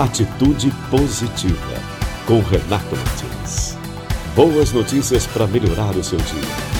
Atitude Positiva, com Renato Martins. Boas notícias para melhorar o seu dia.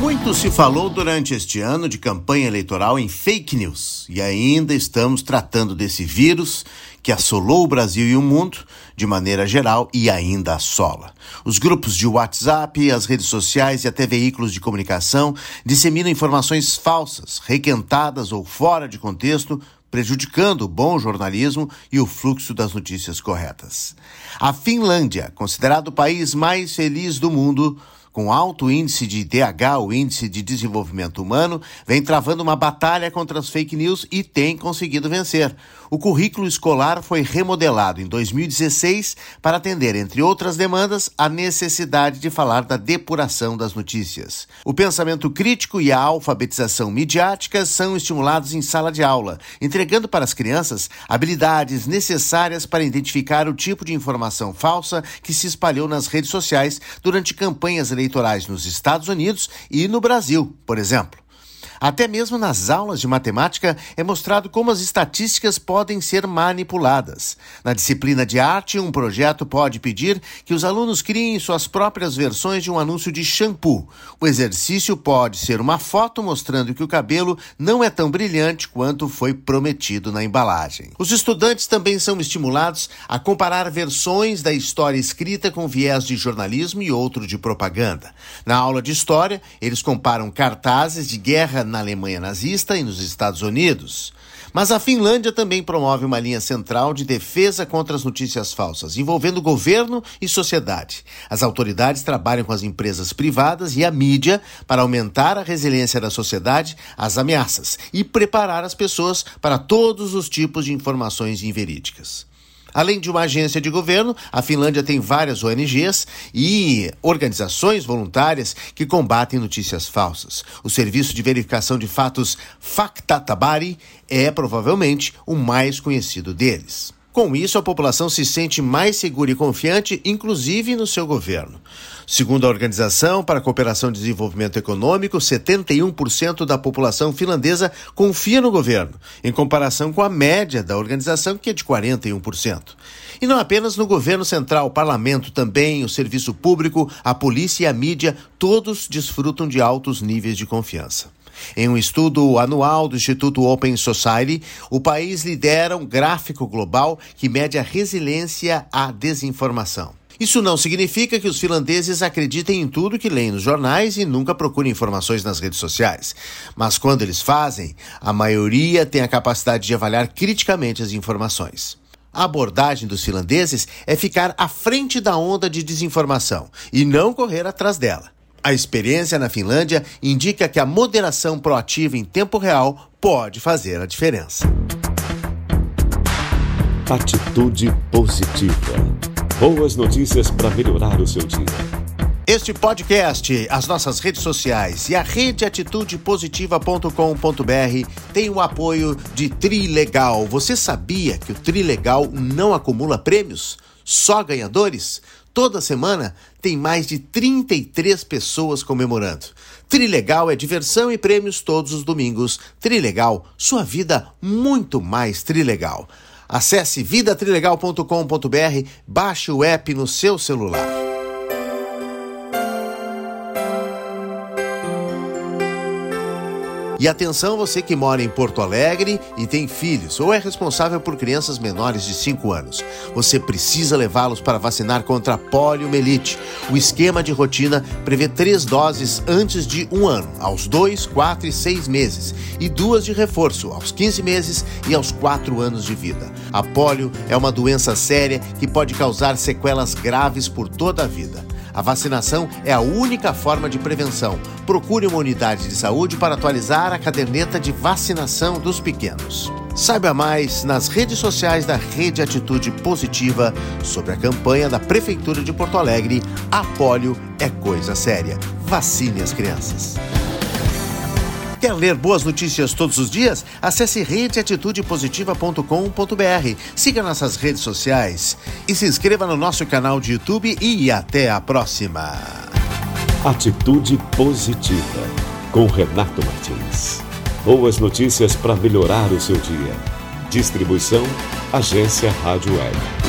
Muito se falou durante este ano de campanha eleitoral em fake news e ainda estamos tratando desse vírus que assolou o Brasil e o mundo de maneira geral e ainda assola. Os grupos de WhatsApp, as redes sociais e até veículos de comunicação disseminam informações falsas, requentadas ou fora de contexto prejudicando o bom jornalismo e o fluxo das notícias corretas. A Finlândia, considerado o país mais feliz do mundo, com alto índice de DH, o índice de desenvolvimento humano, vem travando uma batalha contra as fake news e tem conseguido vencer. O currículo escolar foi remodelado em 2016 para atender, entre outras demandas, a necessidade de falar da depuração das notícias. O pensamento crítico e a alfabetização midiática são estimulados em sala de aula, entregando para as crianças habilidades necessárias para identificar o tipo de informação falsa que se espalhou nas redes sociais durante campanhas eleitorais eleitorais nos Estados Unidos e no Brasil, por exemplo. Até mesmo nas aulas de matemática é mostrado como as estatísticas podem ser manipuladas. Na disciplina de arte, um projeto pode pedir que os alunos criem suas próprias versões de um anúncio de shampoo. O exercício pode ser uma foto mostrando que o cabelo não é tão brilhante quanto foi prometido na embalagem. Os estudantes também são estimulados a comparar versões da história escrita com viés de jornalismo e outro de propaganda. Na aula de história, eles comparam cartazes de guerra na Alemanha nazista e nos Estados Unidos. Mas a Finlândia também promove uma linha central de defesa contra as notícias falsas, envolvendo governo e sociedade. As autoridades trabalham com as empresas privadas e a mídia para aumentar a resiliência da sociedade às ameaças e preparar as pessoas para todos os tipos de informações inverídicas. Além de uma agência de governo, a Finlândia tem várias ONGs e organizações voluntárias que combatem notícias falsas. O serviço de verificação de fatos Faktatabari é provavelmente o mais conhecido deles. Com isso, a população se sente mais segura e confiante, inclusive no seu governo. Segundo a Organização para a Cooperação e Desenvolvimento Econômico, 71% da população finlandesa confia no governo, em comparação com a média da organização, que é de 41%. E não apenas no governo central, o parlamento também, o serviço público, a polícia e a mídia, todos desfrutam de altos níveis de confiança. Em um estudo anual do Instituto Open Society, o país lidera um gráfico global que mede a resiliência à desinformação. Isso não significa que os finlandeses acreditem em tudo que leem nos jornais e nunca procurem informações nas redes sociais. Mas quando eles fazem, a maioria tem a capacidade de avaliar criticamente as informações. A abordagem dos finlandeses é ficar à frente da onda de desinformação e não correr atrás dela. A experiência na Finlândia indica que a moderação proativa em tempo real pode fazer a diferença. Atitude positiva. Boas notícias para melhorar o seu dia. Este podcast, as nossas redes sociais e a rede atitudepositiva.com.br tem o apoio de Trilegal. Você sabia que o Trilegal não acumula prêmios? Só ganhadores? Toda semana tem mais de 33 pessoas comemorando. Trilegal é diversão e prêmios todos os domingos. Trilegal, sua vida muito mais trilegal. Acesse vidatrilegal.com.br, baixe o app no seu celular. E atenção você que mora em Porto Alegre e tem filhos ou é responsável por crianças menores de 5 anos. Você precisa levá-los para vacinar contra a poliomielite. O esquema de rotina prevê três doses antes de um ano, aos 2, 4 e 6 meses, e duas de reforço, aos 15 meses e aos 4 anos de vida. A polio é uma doença séria que pode causar sequelas graves por toda a vida. A vacinação é a única forma de prevenção. Procure uma unidade de saúde para atualizar a caderneta de vacinação dos pequenos. Saiba mais nas redes sociais da Rede Atitude Positiva sobre a campanha da Prefeitura de Porto Alegre. A é coisa séria. Vacine as crianças. Quer ler boas notícias todos os dias? Acesse redeatitudepositiva.com.br. Siga nossas redes sociais e se inscreva no nosso canal de YouTube e até a próxima. Atitude Positiva com Renato Martins. Boas notícias para melhorar o seu dia. Distribuição Agência Rádio Web.